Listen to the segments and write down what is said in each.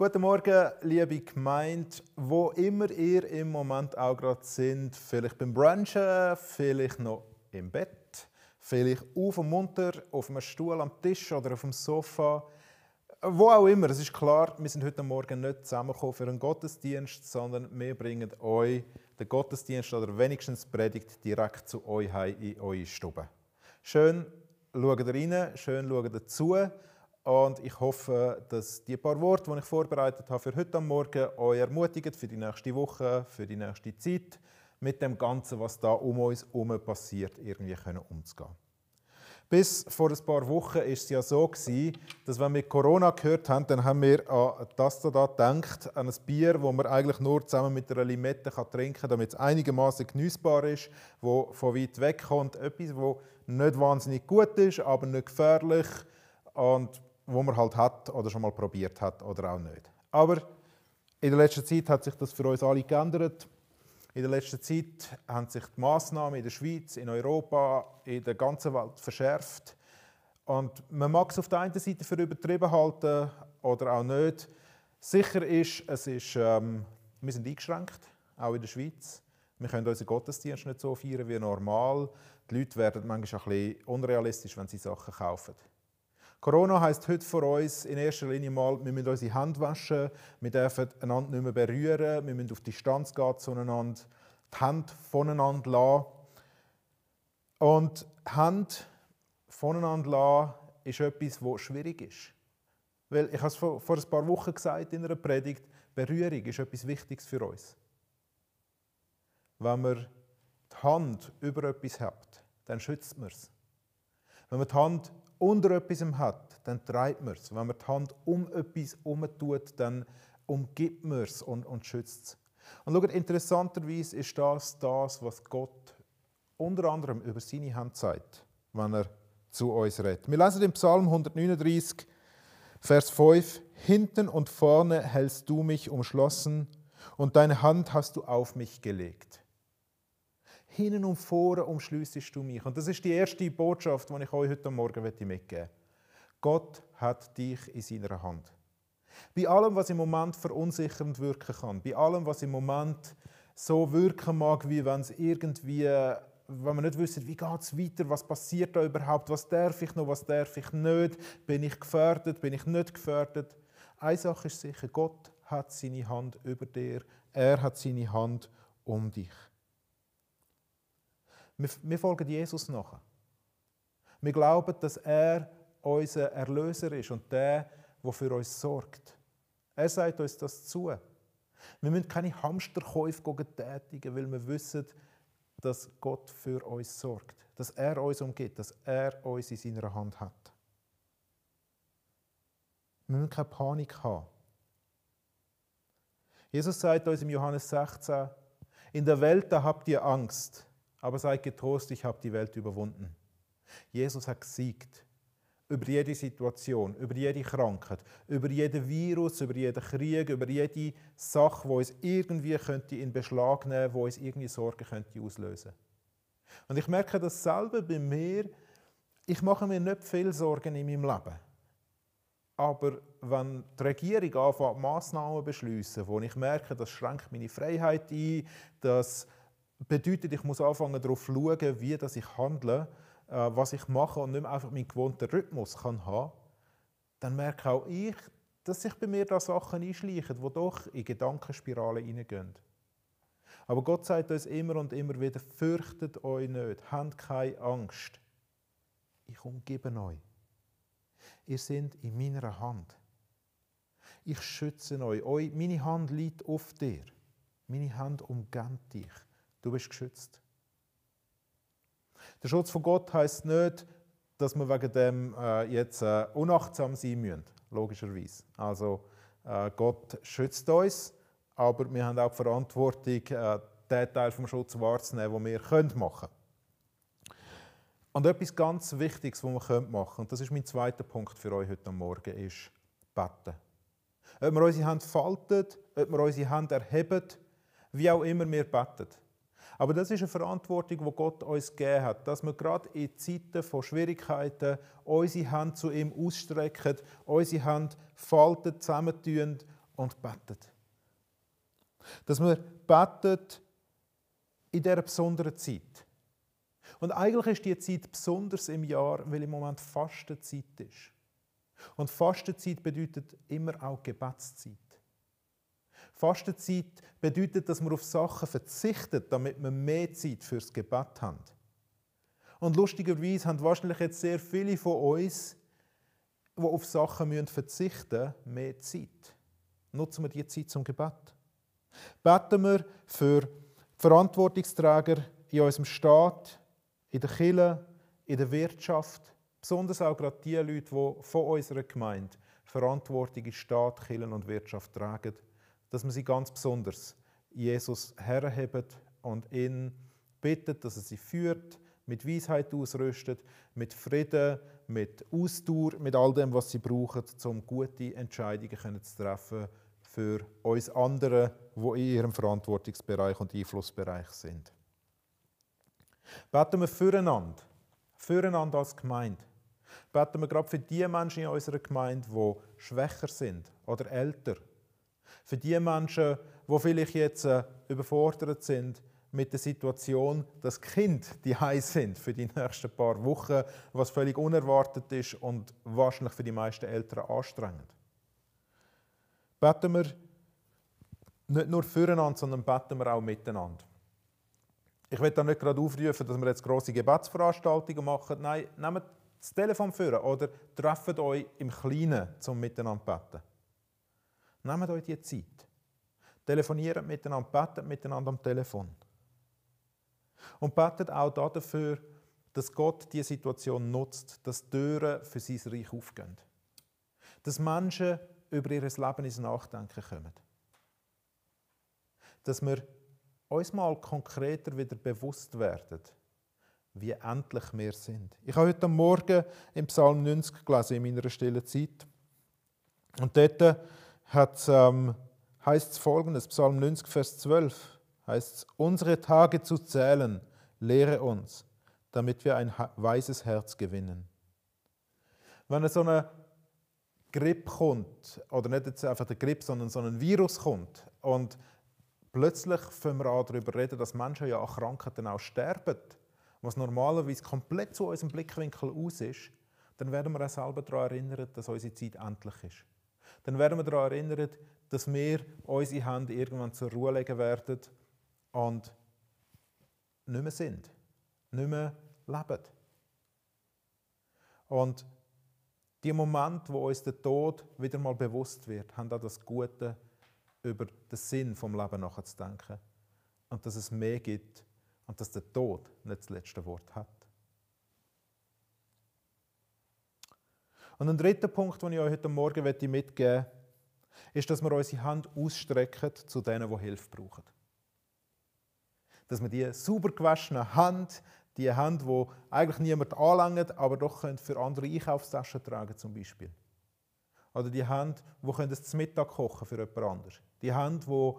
Guten Morgen, liebe Gemeinde, wo immer ihr im Moment auch gerade sind. Vielleicht beim Brunchen, vielleicht noch im Bett, vielleicht auf dem Munter, auf einem Stuhl am Tisch oder auf dem Sofa. Wo auch immer, es ist klar, wir sind heute Morgen nicht zusammengekommen für einen Gottesdienst, sondern wir bringen euch den Gottesdienst oder wenigstens die Predigt direkt zu euch heim in eure Stube. Schön schaut rein, schön schaut ihr zu. Und ich hoffe, dass die paar Worte, die ich vorbereitet habe für heute Morgen, euch ermutigen für die nächste Woche, für die nächste Zeit, mit dem Ganzen, was da um uns herum passiert, irgendwie können umzugehen. Bis vor ein paar Wochen war es ja so, dass wenn wir Corona gehört haben, dann haben wir an das da gedacht, an ein Bier, das man eigentlich nur zusammen mit einer Limette trinken kann, damit es einigermaßen genießbar ist, wo von weit weg kommt. Etwas, das nicht wahnsinnig gut ist, aber nicht gefährlich. Und wo man halt hat oder schon mal probiert hat oder auch nicht. Aber in der letzten Zeit hat sich das für uns alle geändert. In der letzten Zeit haben sich die Massnahmen in der Schweiz, in Europa, in der ganzen Welt verschärft. Und man mag es auf der einen Seite für übertrieben halten oder auch nicht. Sicher ist, es ist ähm, wir sind eingeschränkt, auch in der Schweiz. Wir können unseren Gottesdienst nicht so feiern wie normal. Die Leute werden manchmal ein bisschen unrealistisch, wenn sie Sachen kaufen. Corona heißt heute für uns in erster Linie mal, wir müssen unsere Hände waschen, wir dürfen einander nicht mehr berühren, wir müssen auf Distanz gehen zueinander, die Hände voneinander lassen. Und Hände voneinander lassen ist etwas, das schwierig ist. Weil, ich habe es vor, vor ein paar Wochen gesagt in einer Predigt, Berührung ist etwas Wichtiges für uns. Wenn man die Hand über etwas hat, dann schützt man es. Wenn man die Hand unter etwas hat, dann treibt man es. Wenn man die Hand um etwas tut, dann umgibt man es und, und schützt es. Und schaut, interessanterweise ist das das, was Gott unter anderem über seine Hand sagt, wenn er zu uns redet. Wir lesen im Psalm 139, Vers 5, Hinten und vorne hältst du mich umschlossen und deine Hand hast du auf mich gelegt. Hinten und vorne umschliessest du mich. Und das ist die erste Botschaft, die ich euch heute Morgen mitgeben möchte. Gott hat dich in seiner Hand. Bei allem, was im Moment verunsichernd wirken kann, bei allem, was im Moment so wirken mag, wie wenn es irgendwie, wenn man nicht wissen, wie geht es weiter, was passiert da überhaupt, was darf ich noch, was darf ich nicht, bin ich gefährdet, bin ich nicht gefährdet. Eine Sache ist sicher, Gott hat seine Hand über dir, er hat seine Hand um dich. Wir, wir folgen Jesus nach. Wir glauben, dass er unser Erlöser ist und der, der für uns sorgt. Er sagt uns das zu. Wir müssen keine Hamsterkäufe tätigen, weil wir wissen, dass Gott für uns sorgt, dass er uns umgeht, dass er uns in seiner Hand hat. Wir müssen keine Panik haben. Jesus sagt uns im Johannes 16, in der Welt da habt ihr Angst, aber seid getrost, ich habe die Welt überwunden. Jesus hat gesiegt über jede Situation, über jede Krankheit, über jeden Virus, über jeden Krieg, über jede Sache, wo uns irgendwie könnte in Beschlag nehmen, wo uns irgendwie Sorgen könnte auslösen. Und ich merke dasselbe bei mir. Ich mache mir nicht viel Sorgen in meinem Leben. Aber wenn die Regierung anfängt, Massnahmen zu beschließen, wo ich merke, das schränkt meine Freiheit ein, das bedeutet, ich muss anfangen darauf zu schauen, wie das ich handle, äh, was ich mache und nicht mehr einfach meinen gewohnten Rhythmus kann haben, dann merke auch ich, dass sich bei mir da Sachen einschleichen, die doch in Gedankenspiralen hineingehen. Aber Gott sagt uns immer und immer wieder, fürchtet euch nicht, habt keine Angst. Ich umgebe euch. Ihr seid in meiner Hand. Ich schütze euch. Meine Hand liegt auf dir. Meine Hand umgibt dich. Du bist geschützt. Der Schutz von Gott heißt nicht, dass wir wegen dem äh, jetzt äh, unachtsam sein müssen, logischerweise. Also äh, Gott schützt uns, aber wir haben auch die Verantwortung, äh, den Teil vom Schutz wahrzunehmen, den wir können machen können. Und etwas ganz Wichtiges, was wir machen können, und das ist mein zweiter Punkt für euch heute Morgen, ist beten. Ob wir unsere Hand falten, ob wir unsere Hand erheben, wie auch immer wir beten. Aber das ist eine Verantwortung, die Gott uns gegeben hat, dass wir gerade in Zeiten von Schwierigkeiten unsere Hand zu ihm ausstrecken, unsere Hand falten, zusammentun und betet. Dass wir betet in dieser besonderen Zeit. Und eigentlich ist die Zeit besonders im Jahr, weil im Moment Fastenzeit ist. Und Fastenzeit bedeutet immer auch Gebetszeit. Fastenzeit bedeutet, dass man auf Sachen verzichtet, damit man mehr Zeit fürs Gebet hat. Und lustigerweise haben wahrscheinlich jetzt sehr viele von uns, die auf Sachen verzichten müssen, mehr Zeit. Nutzen wir die Zeit zum Gebet. Beten wir für Verantwortungsträger in unserem Staat, in der Kirche, in der Wirtschaft, besonders auch gerade die Leute, die von unserer Gemeinde Verantwortung in Staat, Kirche und Wirtschaft tragen, dass man sie ganz besonders Jesus herhebt und ihn bittet, dass er sie führt, mit Weisheit ausrüstet, mit Frieden, mit Ausdauer, mit all dem, was sie brauchen, um gute Entscheidungen zu treffen für uns anderen, die in ihrem Verantwortungsbereich und Einflussbereich sind. Beten wir füreinander, füreinander als Gemeinde. Beten wir gerade für die Menschen in unserer Gemeinde, die schwächer sind oder älter. Für die Menschen, die vielleicht jetzt äh, überfordert sind mit der Situation, dass Kind die heiß sind für die nächsten paar Wochen, was völlig unerwartet ist und wahrscheinlich für die meisten Eltern anstrengend. Beten wir nicht nur füreinander, sondern beten wir auch miteinander. Ich will da nicht gerade aufrufen, dass wir jetzt große Gebetsveranstaltungen machen. Nein, nehmt das Telefon führen oder trefft euch im Kleinen zum Miteinander beten. Nehmt euch die Zeit. Telefoniert miteinander, betet miteinander am Telefon. Und betet auch dafür, dass Gott diese Situation nutzt, dass Türen für sein Reich aufgehen. Dass Menschen über ihr Leben ins Nachdenken kommen. Dass wir uns mal konkreter wieder bewusst werden, wie endlich wir sind. Ich habe heute Morgen im Psalm 90 gelesen, in meiner stillen Zeit. Und dort hat, ähm, heißt es folgendes, Psalm 90, Vers 12, heißt es, unsere Tage zu zählen, lehre uns, damit wir ein weises Herz gewinnen. Wenn so eine Grippe kommt, oder nicht jetzt einfach der Grippe, sondern so ein Virus kommt und plötzlich fangen wir an darüber reden, dass Menschen ja an Krankheiten auch sterben, was normalerweise komplett zu unserem Blickwinkel aus ist, dann werden wir auch selber daran erinnern, dass unsere Zeit endlich ist. Dann werden wir daran erinnern, dass wir unsere Hände irgendwann zur Ruhe legen werden und nicht mehr sind, nicht mehr leben. Und die Momente, wo uns der Tod wieder mal bewusst wird, haben auch das Gute, über den Sinn vom Leben nachzudenken und dass es mehr gibt und dass der Tod nicht das letzte Wort hat. Und ein dritter Punkt, den ich euch heute Morgen mitgeben möchte, ist, dass wir unsere Hand ausstrecken zu denen, die Hilfe brauchen. Dass wir die sauber gewaschene Hand, die Hand, die eigentlich niemand anlangt, aber doch für andere Einkaufstaschen tragen zum Beispiel. Oder die Hand, die das Mittag kochen für jemand anderes. Die Hand, die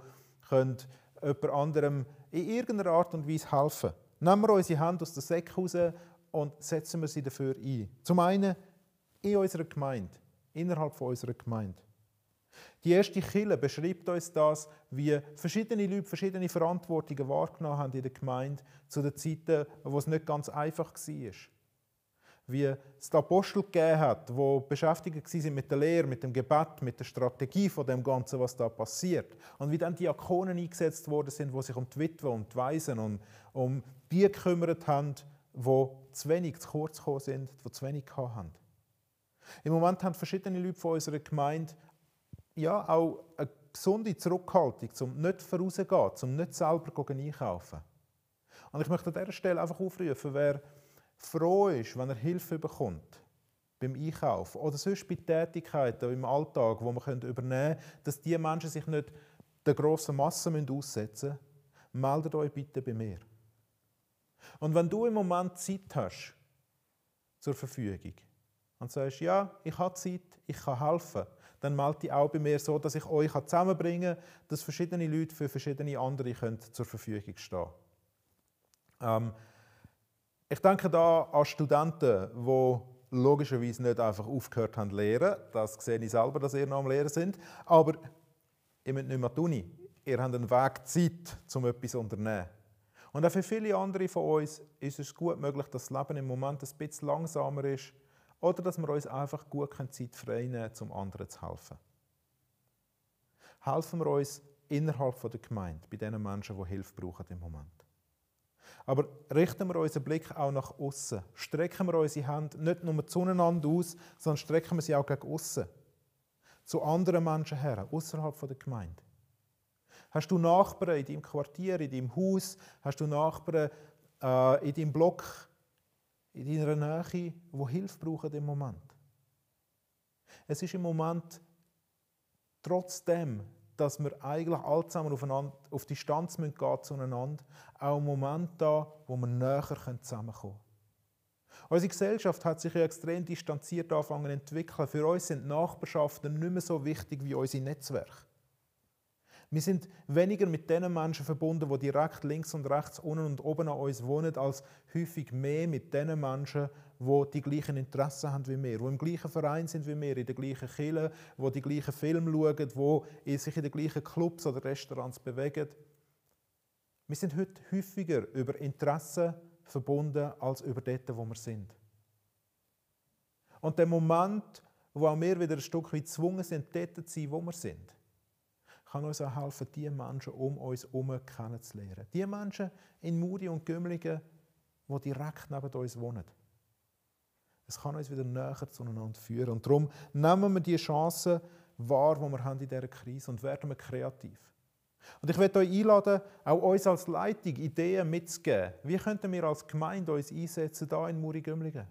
jemand anderem in irgendeiner Art und Weise helfen Nehmen wir unsere Hand aus der Säcke raus und setzen wir sie dafür ein. Zum einen in unserer Gemeinde, innerhalb unserer Gemeinde. Die erste Kille beschreibt uns das, wie verschiedene Leute verschiedene Verantwortungen wahrgenommen haben in der Gemeinde zu den Zeiten, wo es nicht ganz einfach war. Wie es die Apostel gegeben hat, die beschäftigt waren mit der Lehre, mit dem Gebet, mit der Strategie von dem Ganzen, was da passiert. Und wie dann Diakonen eingesetzt worden sind, die sich um die Witwe und die Waisen und um die gekümmert haben, die zu wenig, zu kurz gekommen sind, die zu wenig haben. Im Moment haben verschiedene Leute von unserer Gemeinde ja, auch eine gesunde Zurückhaltung, um nicht vorauszugehen, um nicht selber einkaufen. Und ich möchte an dieser Stelle einfach aufrufen, wer froh ist, wenn er Hilfe bekommt beim Einkaufen oder sonst bei Tätigkeiten im Alltag, die man übernehmen können, dass diese Menschen sich nicht der grossen Masse aussetzen müssen, meldet euch bitte bei mir. Und wenn du im Moment Zeit hast zur Verfügung und sagst, ja, ich habe Zeit, ich kann helfen, dann melde dich auch bei mir so, dass ich euch zusammenbringen kann, dass verschiedene Leute für verschiedene andere können zur Verfügung stehen ähm, Ich denke da an Studenten, die logischerweise nicht einfach aufgehört haben zu lehren. Das sehe ich selber, dass ihr noch am Lehren sind. Aber ihr müsst nicht mehr die Uni, ihr habt einen Weg Zeit, um etwas zu unternehmen. Und auch für viele andere von uns ist es gut möglich, dass das Leben im Moment ein bisschen langsamer ist oder dass wir uns einfach gut Zeit frei können, um anderen zu helfen. Helfen wir uns innerhalb der Gemeinde, bei den Menschen, die Hilfe brauchen im Moment. Aber richten wir unseren Blick auch nach außen. Strecken wir unsere Hände nicht nur zueinander aus, sondern strecken wir sie auch gegen außen. Zu anderen Menschen her, außerhalb der Gemeinde. Hast du Nachbarn in deinem Quartier, in deinem Haus? Hast du Nachbarn äh, in deinem Block, in deiner Nähe, die Hilfe brauchen im Moment? Es ist im Moment trotzdem, dass wir eigentlich alle zusammen aufeinander, auf Distanz gehen zueinander, auch ein Moment da, wo wir näher zusammenkommen können. Unsere Gesellschaft hat sich ja extrem distanziert angefangen zu entwickeln. Für uns sind Nachbarschaften nicht mehr so wichtig wie unsere Netzwerke. Wir sind weniger mit den Menschen verbunden, die direkt links und rechts, unten und oben an uns wohnen, als häufig mehr mit den Menschen, die die gleichen Interessen haben wie wir, die im gleichen Verein sind wie wir, in der gleichen Kirche, die die gleichen Filme schauen, die sich in den gleichen Clubs oder Restaurants bewegen. Wir sind heute häufiger über Interessen verbunden als über dort, wo wir sind. Und der Moment, wo auch wir wieder ein Stück weit gezwungen sind, dort zu sein, wo wir sind, kann uns auch helfen, die Menschen um uns herum kennenzulernen. Die Menschen in Muri und Gümligen, die direkt neben uns wohnen. Es kann uns wieder näher zueinander führen. Und darum nehmen wir die Chancen wahr, die wir haben in dieser Krise und werden wir kreativ. Und ich werde euch einladen, auch uns als Leitung Ideen mitzugeben. Wie könnten wir als Gemeinde uns einsetzen, da in Muri Gümligen?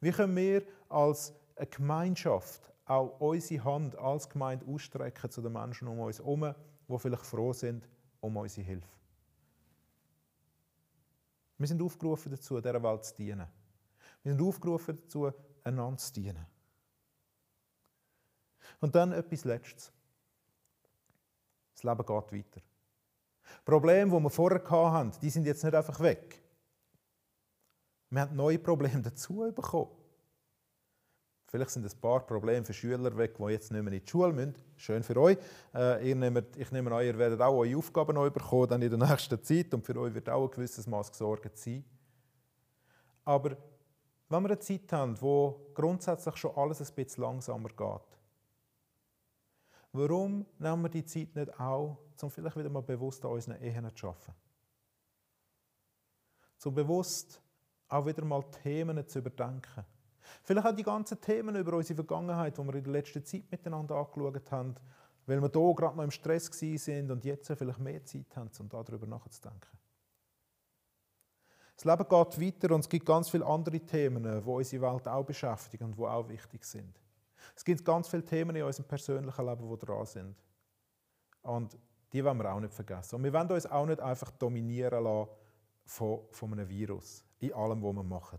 Wie können wir als eine Gemeinschaft auch unsere Hand als Gemeinde ausstrecken zu den Menschen um uns herum, die vielleicht froh sind um unsere Hilfe. Wir sind aufgerufen dazu, dieser Welt zu dienen. Wir sind aufgerufen dazu, einander zu dienen. Und dann etwas Letztes. Das Leben geht weiter. Probleme, die wir vorher hatten, die sind jetzt nicht einfach weg. Wir haben neue Probleme dazu bekommen. Vielleicht sind ein paar Probleme für Schüler weg, die jetzt nicht mehr in die Schule müssen. Schön für euch. Äh, ihr nehmt, ich nehme an, ihr werdet auch eure Aufgaben neu bekommen dann in der nächsten Zeit und für euch wird auch ein gewisses Maß gesorgt sein. Aber wenn wir eine Zeit haben, wo grundsätzlich schon alles ein bisschen langsamer geht, warum nehmen wir die Zeit nicht auch, um vielleicht wieder mal bewusst an unseren Ehen zu arbeiten? Um bewusst auch wieder mal Themen zu überdenken Vielleicht auch die ganzen Themen über unsere Vergangenheit, die wir in der letzten Zeit miteinander angeschaut haben, weil wir hier gerade noch im Stress sind und jetzt vielleicht mehr Zeit haben, um darüber nachzudenken. Das Leben geht weiter und es gibt ganz viele andere Themen, die unsere Welt auch beschäftigen und die auch wichtig sind. Es gibt ganz viele Themen in unserem persönlichen Leben, die dran sind. Und die wollen wir auch nicht vergessen. Und wir wollen uns auch nicht einfach dominieren lassen von, von einem Virus in allem, was wir machen.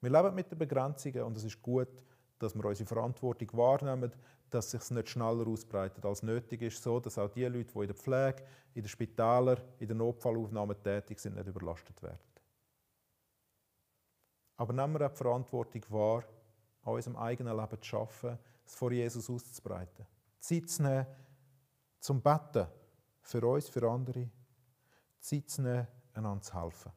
Wir leben mit den Begrenzungen und es ist gut, dass wir unsere Verantwortung wahrnehmen, dass es sich nicht schneller ausbreitet als nötig ist, so dass auch die Leute, die in der Pflege, in den Spitälern, in der Notfallaufnahme tätig sind, nicht überlastet werden. Aber nehmen wir auch die Verantwortung wahr, an unserem eigenen Leben zu schaffen, es vor Jesus auszubreiten. Zeit zu nehmen, zum Betten, für uns, für andere. Zeit zu nehmen, einander zu helfen.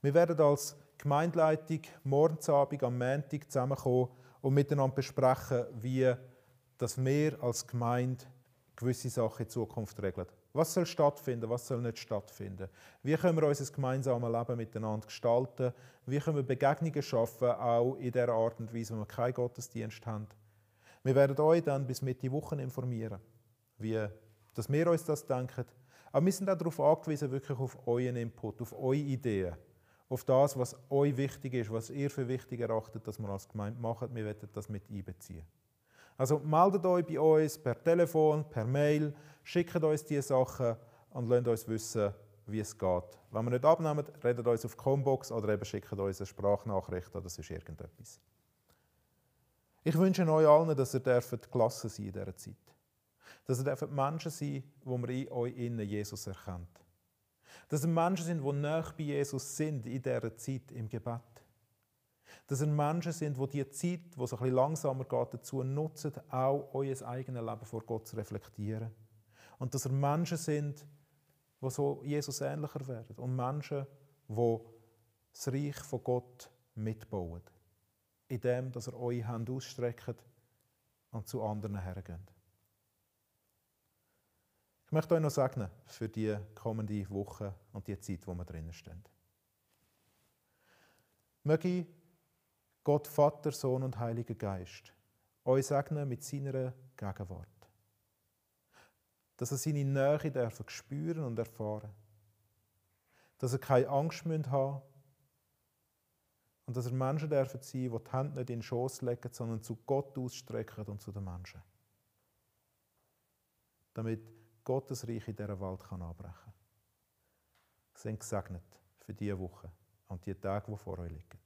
Wir werden als Gemeindeleitung morgens Abend am Montag zusammenkommen und miteinander besprechen, wie dass wir als Gemeinde gewisse Sachen in Zukunft regeln. Was soll stattfinden, was soll nicht stattfinden? Wie können wir unser gemeinsames Leben miteinander gestalten? Wie können wir Begegnungen schaffen, auch in der Art und Weise, wo wir keinen Gottesdienst haben? Wir werden euch dann bis Mitte Woche informieren, wie, dass wir uns das denken. Aber wir sind auch darauf angewiesen, wirklich auf euren Input, auf eure Ideen auf das, was euch wichtig ist, was ihr für wichtig erachtet, dass wir als Gemeinde machen. Wir werden das mit einbeziehen. Also meldet euch bei uns per Telefon, per Mail, schickt uns diese Sachen und lasst uns wissen, wie es geht. Wenn wir nicht abnehmen, redet uns auf Combox oder eben schickt uns eine Sprachnachricht oder sonst irgendetwas. Ich wünsche euch allen, dass ihr gelassen sein in dieser Zeit. Dass ihr Menschen sein wo man in euch innen Jesus erkennt. Dass es Menschen sind, die nah bei Jesus sind in dieser Zeit im Gebet. Dass ihr Menschen sind, die die Zeit, die so ein bisschen langsamer geht, dazu nutzen, auch euer eigenes Leben vor Gott zu reflektieren. Und dass ihr Menschen sind, die so Jesus ähnlicher werden. Und Menschen, die das Reich von Gott mitbauen. Indem, dass ihr eure Hände ausstreckt und zu anderen hergeht. Ich möchte euch noch segnen für die kommende Woche und die Zeit, wo wir drinnen stehen. Möge Gott, Vater, Sohn und Heiliger Geist euch segnen mit seiner Gegenwart. Dass er seine Nähe dürfen spüren und erfahren. Dass er keine Angst haben müssen und dass er Menschen dürfen sein, die die Hände nicht in den Schoß legen, sondern zu Gott ausstrecken und zu den Menschen. Damit Gottes Reich in dieser Welt kann anbrechen kann. Sind gesegnet für diese Woche und die Tage, die vor euch liegen.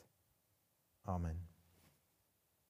Amen.